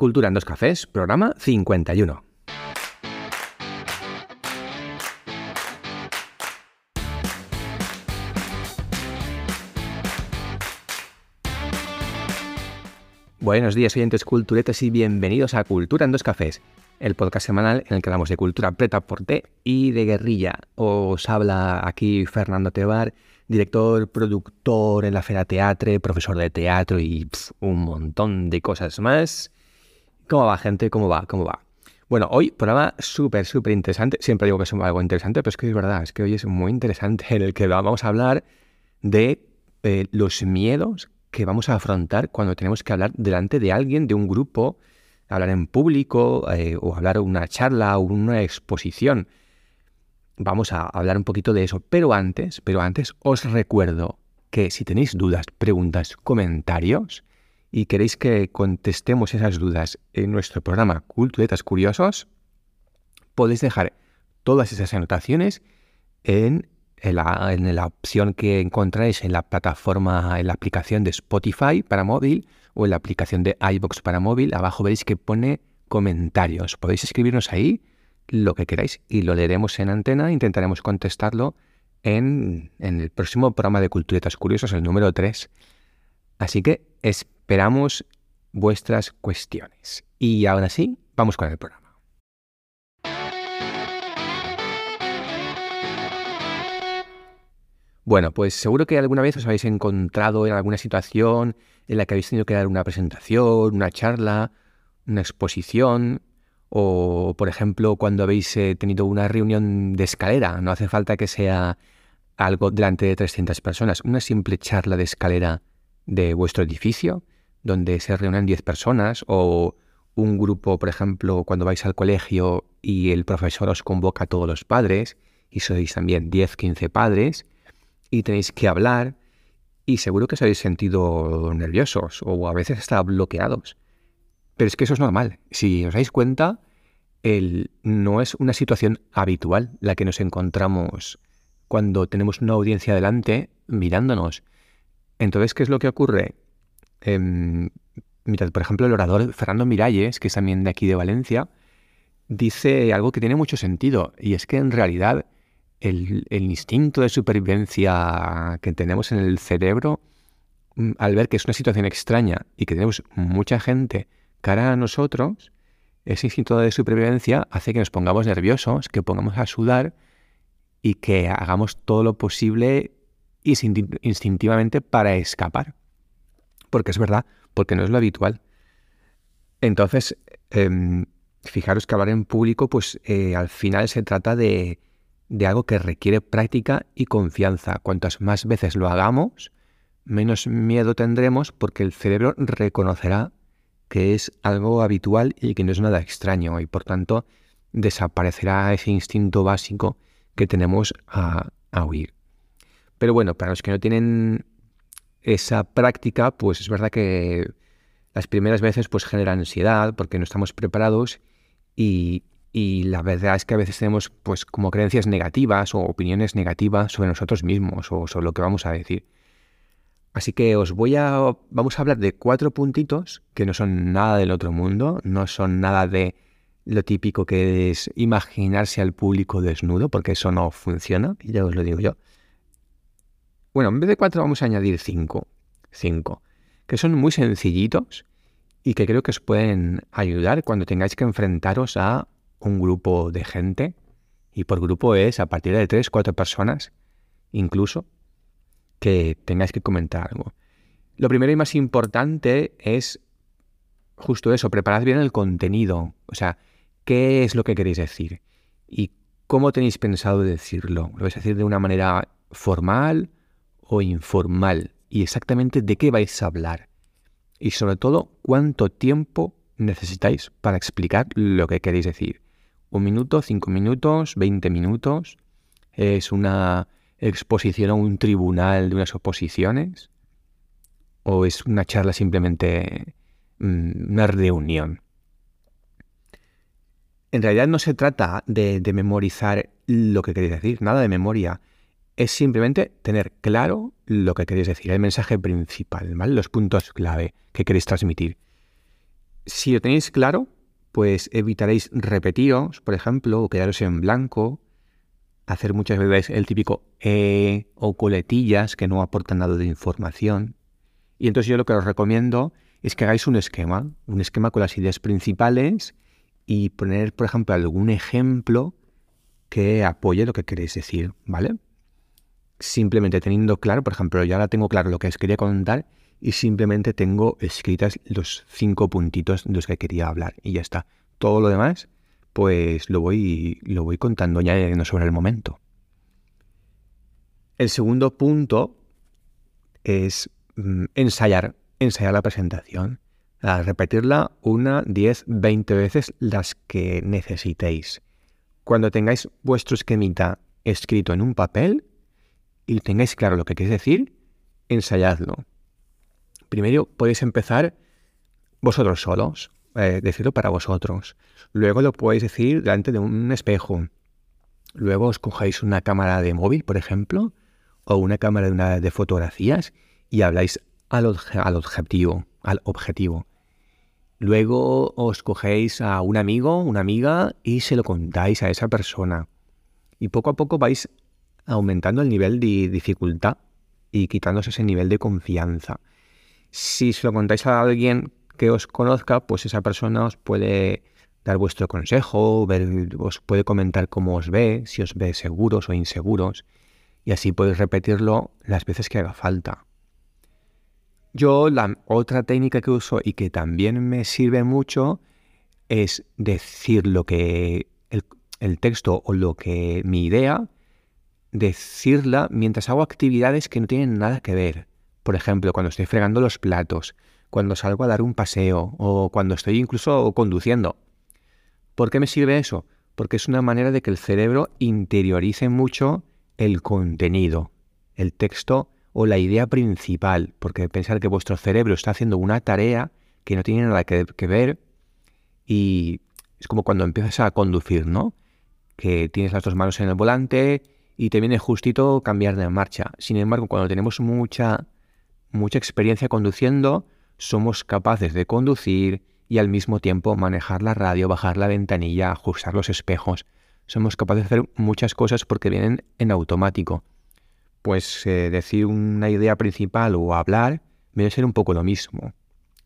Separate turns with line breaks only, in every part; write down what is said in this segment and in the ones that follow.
Cultura en dos cafés, programa 51. Buenos días, oyentes culturetas y bienvenidos a Cultura en dos cafés, el podcast semanal en el que hablamos de cultura preta por té y de guerrilla. Os habla aquí Fernando Tebar, director, productor en la Fera Teatre, profesor de teatro y un montón de cosas más. ¿Cómo va, gente? ¿Cómo va? ¿Cómo va? Bueno, hoy programa súper, súper interesante. Siempre digo que es algo interesante, pero es que es verdad, es que hoy es muy interesante en el que vamos a hablar de eh, los miedos que vamos a afrontar cuando tenemos que hablar delante de alguien, de un grupo, hablar en público eh, o hablar una charla o una exposición. Vamos a hablar un poquito de eso, pero antes, pero antes os recuerdo que si tenéis dudas, preguntas, comentarios y queréis que contestemos esas dudas en nuestro programa Culturetas Curiosos, podéis dejar todas esas anotaciones en en la, opción que encontráis en la plataforma, en la aplicación de Spotify para móvil o en la aplicación de iBox para móvil. Abajo veréis que pone comentarios. Podéis escribirnos ahí lo que queráis y lo leeremos en antena. Intentaremos contestarlo en, en el próximo programa de Culturetas Curiosos, el número 3. Así que esperamos vuestras cuestiones. Y ahora sí, vamos con el programa. Bueno, pues seguro que alguna vez os habéis encontrado en alguna situación en la que habéis tenido que dar una presentación, una charla, una exposición, o por ejemplo cuando habéis eh, tenido una reunión de escalera. No hace falta que sea algo delante de 300 personas, una simple charla de escalera de vuestro edificio, donde se reúnen 10 personas, o un grupo, por ejemplo, cuando vais al colegio y el profesor os convoca a todos los padres, y sois también 10, 15 padres, y tenéis que hablar y seguro que os habéis sentido nerviosos o a veces hasta bloqueados. Pero es que eso es normal. Si os dais cuenta, el, no es una situación habitual la que nos encontramos cuando tenemos una audiencia delante mirándonos. Entonces, ¿qué es lo que ocurre? Eh, mirad, por ejemplo, el orador Fernando Miralles, que es también de aquí de Valencia, dice algo que tiene mucho sentido, y es que en realidad el, instinto de supervivencia que tenemos en el cerebro, mm, al ver que es una situación extraña y que tenemos mucha gente cara a nosotros, ese instinto de supervivencia hace que nos pongamos nerviosos, que pongamos a sudar y que hagamos todo lo posible instintivamente para escapar. Porque es verdad, porque no es lo habitual. Entonces, em, fijaros que hablar en público, pues eh, al final se trata de, de algo que requiere práctica y confianza. Cuantas más veces lo hagamos, menos miedo tendremos porque el cerebro reconocerá que es algo habitual y que no es nada extraño y por tanto desaparecerá ese instinto básico que tenemos a, huir. Pero bueno, para los que no tienen esa práctica, pues es verdad que las primeras veces pues genera ansiedad porque no estamos preparados y, y la verdad es que a veces tenemos pues como creencias negativas o opiniones negativas sobre nosotros mismos o sobre lo que vamos a decir. Así que os voy a vamos a hablar de cuatro puntitos que no son nada del otro mundo, no son nada de lo típico que es imaginarse al público desnudo, porque eso no funciona, ya os lo digo yo. Bueno, en vez de cuatro vamos a añadir cinco, cinco, que son muy sencillitos y que creo que os pueden ayudar cuando tengáis que enfrentaros a un grupo de gente, y por grupo es a partir de tres, cuatro personas, incluso, que tengáis que comentar algo. Lo primero y más importante es justo eso, preparad bien el contenido, o sea, qué es lo que queréis decir y cómo tenéis pensado decirlo. ¿Lo vais a decir de una manera formal o informal? Y exactamente de qué vais a hablar. Y sobre todo, cuánto tiempo necesitáis para explicar lo que queréis decir un minuto, cinco minutos, veinte minutos. Es una exposición a un tribunal de unas oposiciones. O es una charla simplemente mm, una reunión. En realidad no se trata de, memorizar lo que queréis decir, nada de memoria. Es simplemente tener claro lo que queréis decir, el mensaje principal, los puntos clave que queréis transmitir. Si lo tenéis claro, pues evitaréis repetiros, por ejemplo, o quedaros en blanco, hacer muchas veces el típico e o coletillas que no aportan nada de información. Y entonces yo lo que os recomiendo es que hagáis un esquema, un esquema con las ideas principales y poner, por ejemplo, algún ejemplo que apoye lo que queréis decir, ¿vale? Simplemente teniendo claro, por ejemplo, ya ahora tengo claro lo que os quería contar y simplemente tengo escritas los cinco puntitos de los que quería hablar y ya está. Todo lo demás, pues lo voy, lo voy contando ya sobre el momento. El segundo punto es mm, ensayar, ensayar la presentación. A repetirla una, diez, veinte veces las que necesitéis. Cuando tengáis vuestro esquemita escrito en un papel y tengáis claro lo que queréis decir, ensayadlo. Primero podéis empezar vosotros solos, eh, decirlo para vosotros. Luego lo podéis decir delante de un espejo. Luego os cogéis una cámara de móvil, por ejemplo, o una cámara de, de fotografías y habláis al, al, objetivo, al objetivo. Luego os cogéis a un amigo, una amiga y se lo contáis a esa persona. Y poco a poco vais aumentando el nivel de dificultad y quitándose ese nivel de confianza. Si se lo contáis a alguien que os conozca, pues esa persona os puede dar vuestro consejo, os puede comentar cómo os ve, si os ve seguros o inseguros, y así podéis repetirlo las veces que haga falta. Yo la otra técnica que uso y que también me sirve mucho es decir lo que el texto o lo que mi idea, decirla mientras hago actividades que no tienen nada que ver. Por ejemplo, cuando estoy fregando los platos, cuando salgo a dar un paseo o cuando estoy incluso conduciendo. ¿Por qué me sirve eso? Porque es una manera de que el cerebro interiorice mucho el contenido, el texto o la idea principal, porque pensar que vuestro cerebro está haciendo una tarea que no tiene nada que, que ver y es como cuando empiezas a conducir, ¿no? Que tienes las dos manos en el volante y te viene justito cambiar de marcha. Sin embargo, cuando tenemos mucha mucha experiencia conduciendo, somos capaces de conducir y al mismo tiempo manejar la radio, bajar la ventanilla, ajustar los espejos. Somos capaces de hacer muchas cosas porque vienen en automático. Pues eh, decir una idea principal o hablar viene a ser un poco lo mismo.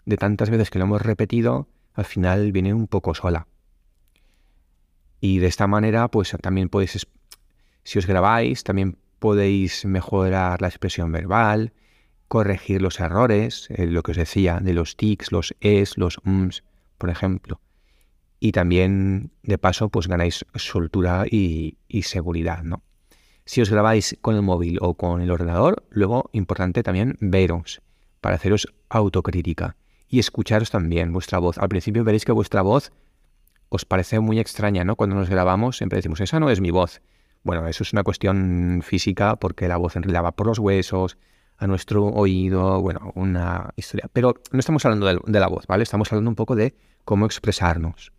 De tantas veces que lo hemos repetido, al final viene un poco sola. Y de esta manera, pues también podéis, si os grabáis, también podéis mejorar la expresión verbal, corregir los errores, eh, lo que os decía, de los tics, los es, los ums, por ejemplo. Y también, de paso, pues ganáis soltura y, seguridad, ¿no? Si os grabáis con el móvil o con el ordenador, luego, importante también, veros, para haceros autocrítica y escucharos también vuestra voz. Al principio veréis que vuestra voz os parece muy extraña, ¿no? Cuando nos grabamos siempre decimos, esa no es mi voz. Bueno, eso es una cuestión física porque la voz en realidad va por los huesos, a nuestro oído, bueno, una historia. Pero no estamos hablando de, la voz, ¿vale? Estamos hablando un poco de cómo expresarnos,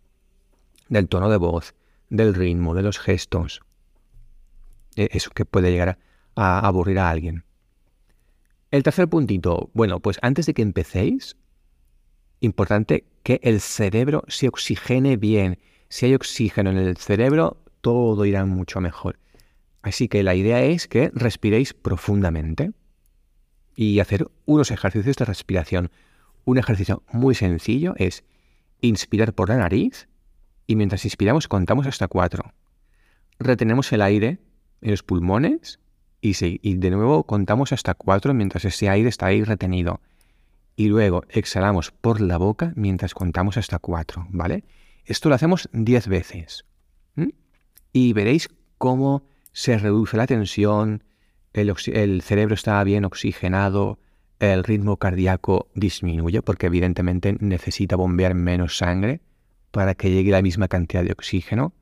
del tono de voz, del ritmo, de los gestos. E, eso que puede llegar a, a aburrir a alguien. El tercer puntito, bueno, pues antes de que empecéis, importante que el cerebro se oxigene bien. Si hay oxígeno en el cerebro, todo irá mucho mejor. Así que la idea es que respiréis profundamente y hacer unos ejercicios de respiración. Un ejercicio muy sencillo es inspirar por la nariz y mientras inspiramos contamos hasta cuatro. Retenemos el aire en los pulmones y, de nuevo contamos hasta cuatro mientras ese aire está ahí retenido. Y luego exhalamos por la boca mientras contamos hasta cuatro, ¿vale? Esto lo hacemos diez veces. Y veréis cómo se reduce la tensión, el, cerebro está bien oxigenado, el ritmo cardíaco disminuye porque evidentemente necesita bombear menos sangre para que llegue la misma cantidad de oxígeno.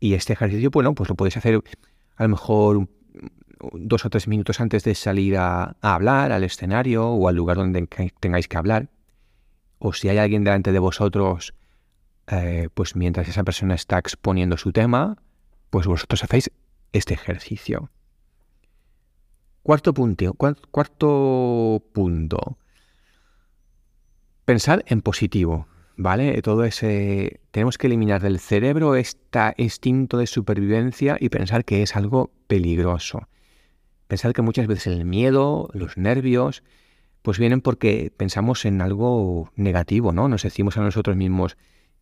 Y este ejercicio, bueno, pues lo podéis hacer a lo mejor dos o tres minutos antes de salir a, hablar al escenario o al lugar donde tengáis que hablar. O si hay alguien delante de vosotros, eh, pues mientras esa persona está exponiendo su tema, pues vosotros hacéis este ejercicio. Cuarto punto, cuarto punto. Pensar en positivo, ¿vale? Todo ese... Tenemos que eliminar del cerebro este instinto de supervivencia y pensar que es algo peligroso. Pensar que muchas veces el miedo, los nervios, pues vienen porque pensamos en algo negativo, ¿no? Nos decimos a nosotros mismos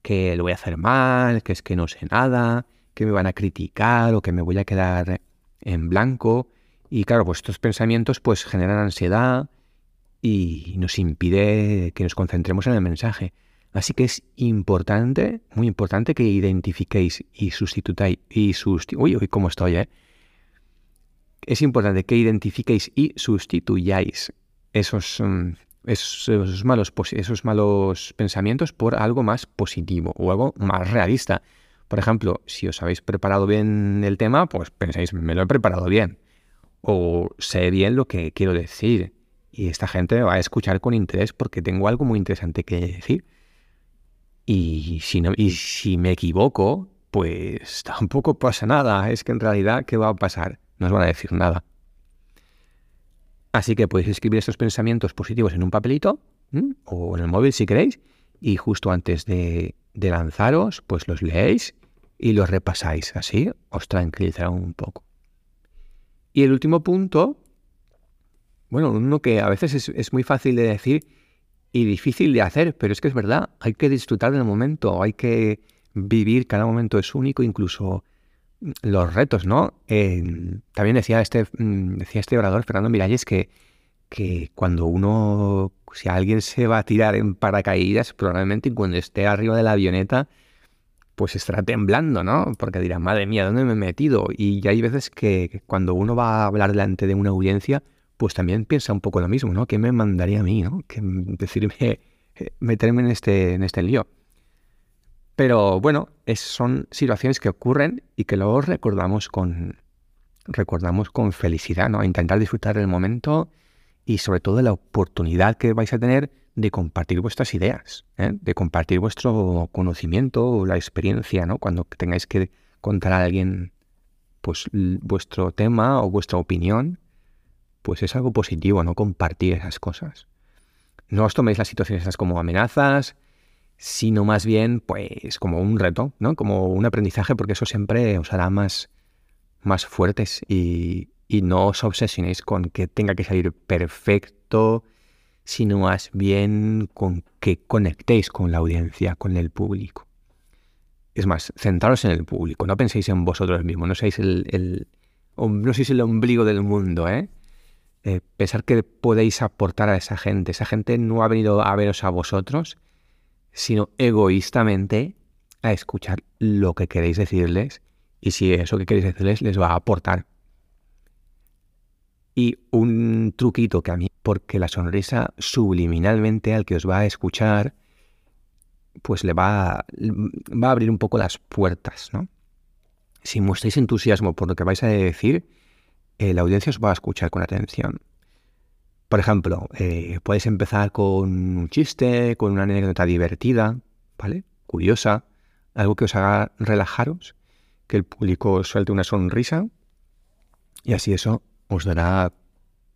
que lo voy a hacer mal, que es que no sé nada, que me van a criticar o que me voy a quedar en blanco. Y claro, pues estos pensamientos pues generan ansiedad y nos impide que nos concentremos en el mensaje. Así que es importante, muy importante que identifiquéis y sustituyáis y uy, uy, cómo estoy, ¿eh? Es importante que identifiquéis y sustituyáis esos, mm, esos, malos, esos malos pensamientos por algo más positivo o algo más realista. Por ejemplo, si os habéis preparado bien el tema, pues pensáis, me lo he preparado bien. O sé bien lo que quiero decir. Y esta gente va a escuchar con interés porque tengo algo muy interesante que decir. Y si, no, y si me equivoco, pues tampoco pasa nada. Es que en realidad, ¿qué va a pasar? No os van a decir nada. Así que podéis escribir estos pensamientos positivos en un papelito o en el móvil si queréis. Y justo antes de, lanzaros, pues los leéis y los repasáis. Así os tranquilizará un poco. Y el último punto, bueno, uno que a veces es, es muy fácil de decir y difícil de hacer, pero es que es verdad, hay que disfrutar del momento, hay que vivir, cada momento es único, incluso los retos, ¿no? también decía este, mm, decía este orador, Fernando Miralles, que, que cuando uno, si alguien se va a tirar en paracaídas, probablemente cuando esté arriba de la avioneta, pues estará temblando, ¿no? Porque dirá, madre mía, ¿dónde me he metido? Y hay veces que cuando uno va a hablar delante de una audiencia, pues también piensa un poco lo mismo, ¿no? ¿Qué me mandaría a mí, ¿no? Que decirme, eh, meterme en este, en este lío. Pero bueno, son situaciones que ocurren y que luego recordamos con, recordamos con felicidad, ¿no? Intentar disfrutar del momento y sobre todo la oportunidad que vais a tener de compartir vuestras ideas, ¿eh? de compartir vuestro conocimiento o la experiencia, ¿no? Cuando tengáis que contar a alguien pues vuestro tema o vuestra opinión, pues es algo positivo, ¿no? Compartir esas cosas. No os toméis las situaciones esas como amenazas, sino más bien, pues, como un reto, ¿no? Como un aprendizaje, porque eso siempre os hará más, más fuertes y, y no os obsesionéis con que tenga que salir perfecto, sino más bien con que conectéis con la audiencia, con el público. Es más, centraros en el público, no penséis en vosotros mismos, no seáis el, el no seáis el ombligo del mundo, ¿eh? eh, pensar que podéis aportar a esa gente. Esa gente no ha venido a veros a vosotros, sino egoístamente a escuchar lo que queréis decirles y si eso que queréis decirles les va a aportar. Y un truquito que a mí, porque la sonrisa subliminalmente al que os va a escuchar, pues le va, va a abrir un poco las puertas, ¿no? Si mostráis entusiasmo por lo que vais a decir, eh, la audiencia os va a escuchar con atención. Por ejemplo, eh, podéis empezar con un chiste, con una anécdota divertida, ¿vale? Curiosa, algo que os haga relajaros, que el público os suelte una sonrisa y así eso os dará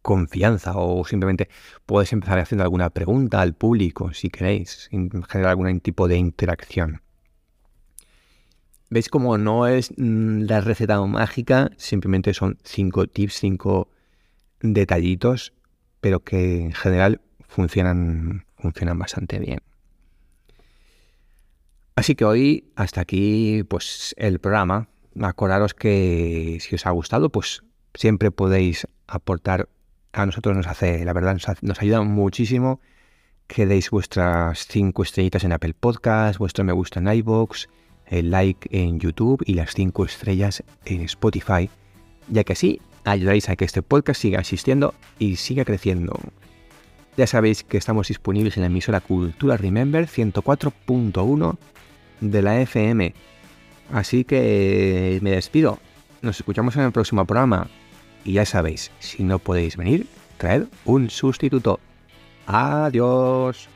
confianza o simplemente podéis empezar haciendo alguna pregunta al público si queréis, generar algún tipo de interacción. ¿Veis cómo no es mm, la receta mágica? Simplemente son cinco tips, cinco detallitos, pero que en general funcionan, funcionan bastante bien. Así que hoy hasta aquí pues el programa. Acordaros que si os ha gustado, pues siempre podéis aportar. A nosotros nos hace, la verdad, nos, ayuda muchísimo que deis vuestras cinco estrellitas en Apple Podcast, vuestro me gusta en iBox el like en YouTube y las 5 estrellas en Spotify, ya que así ayudáis a que este podcast siga existiendo y siga creciendo. Ya sabéis que estamos disponibles en la emisora Cultura Remember 104.1 de la FM. Así que me despido. Nos escuchamos en el próximo programa. Y ya sabéis, si no podéis venir, traed un sustituto. Adiós.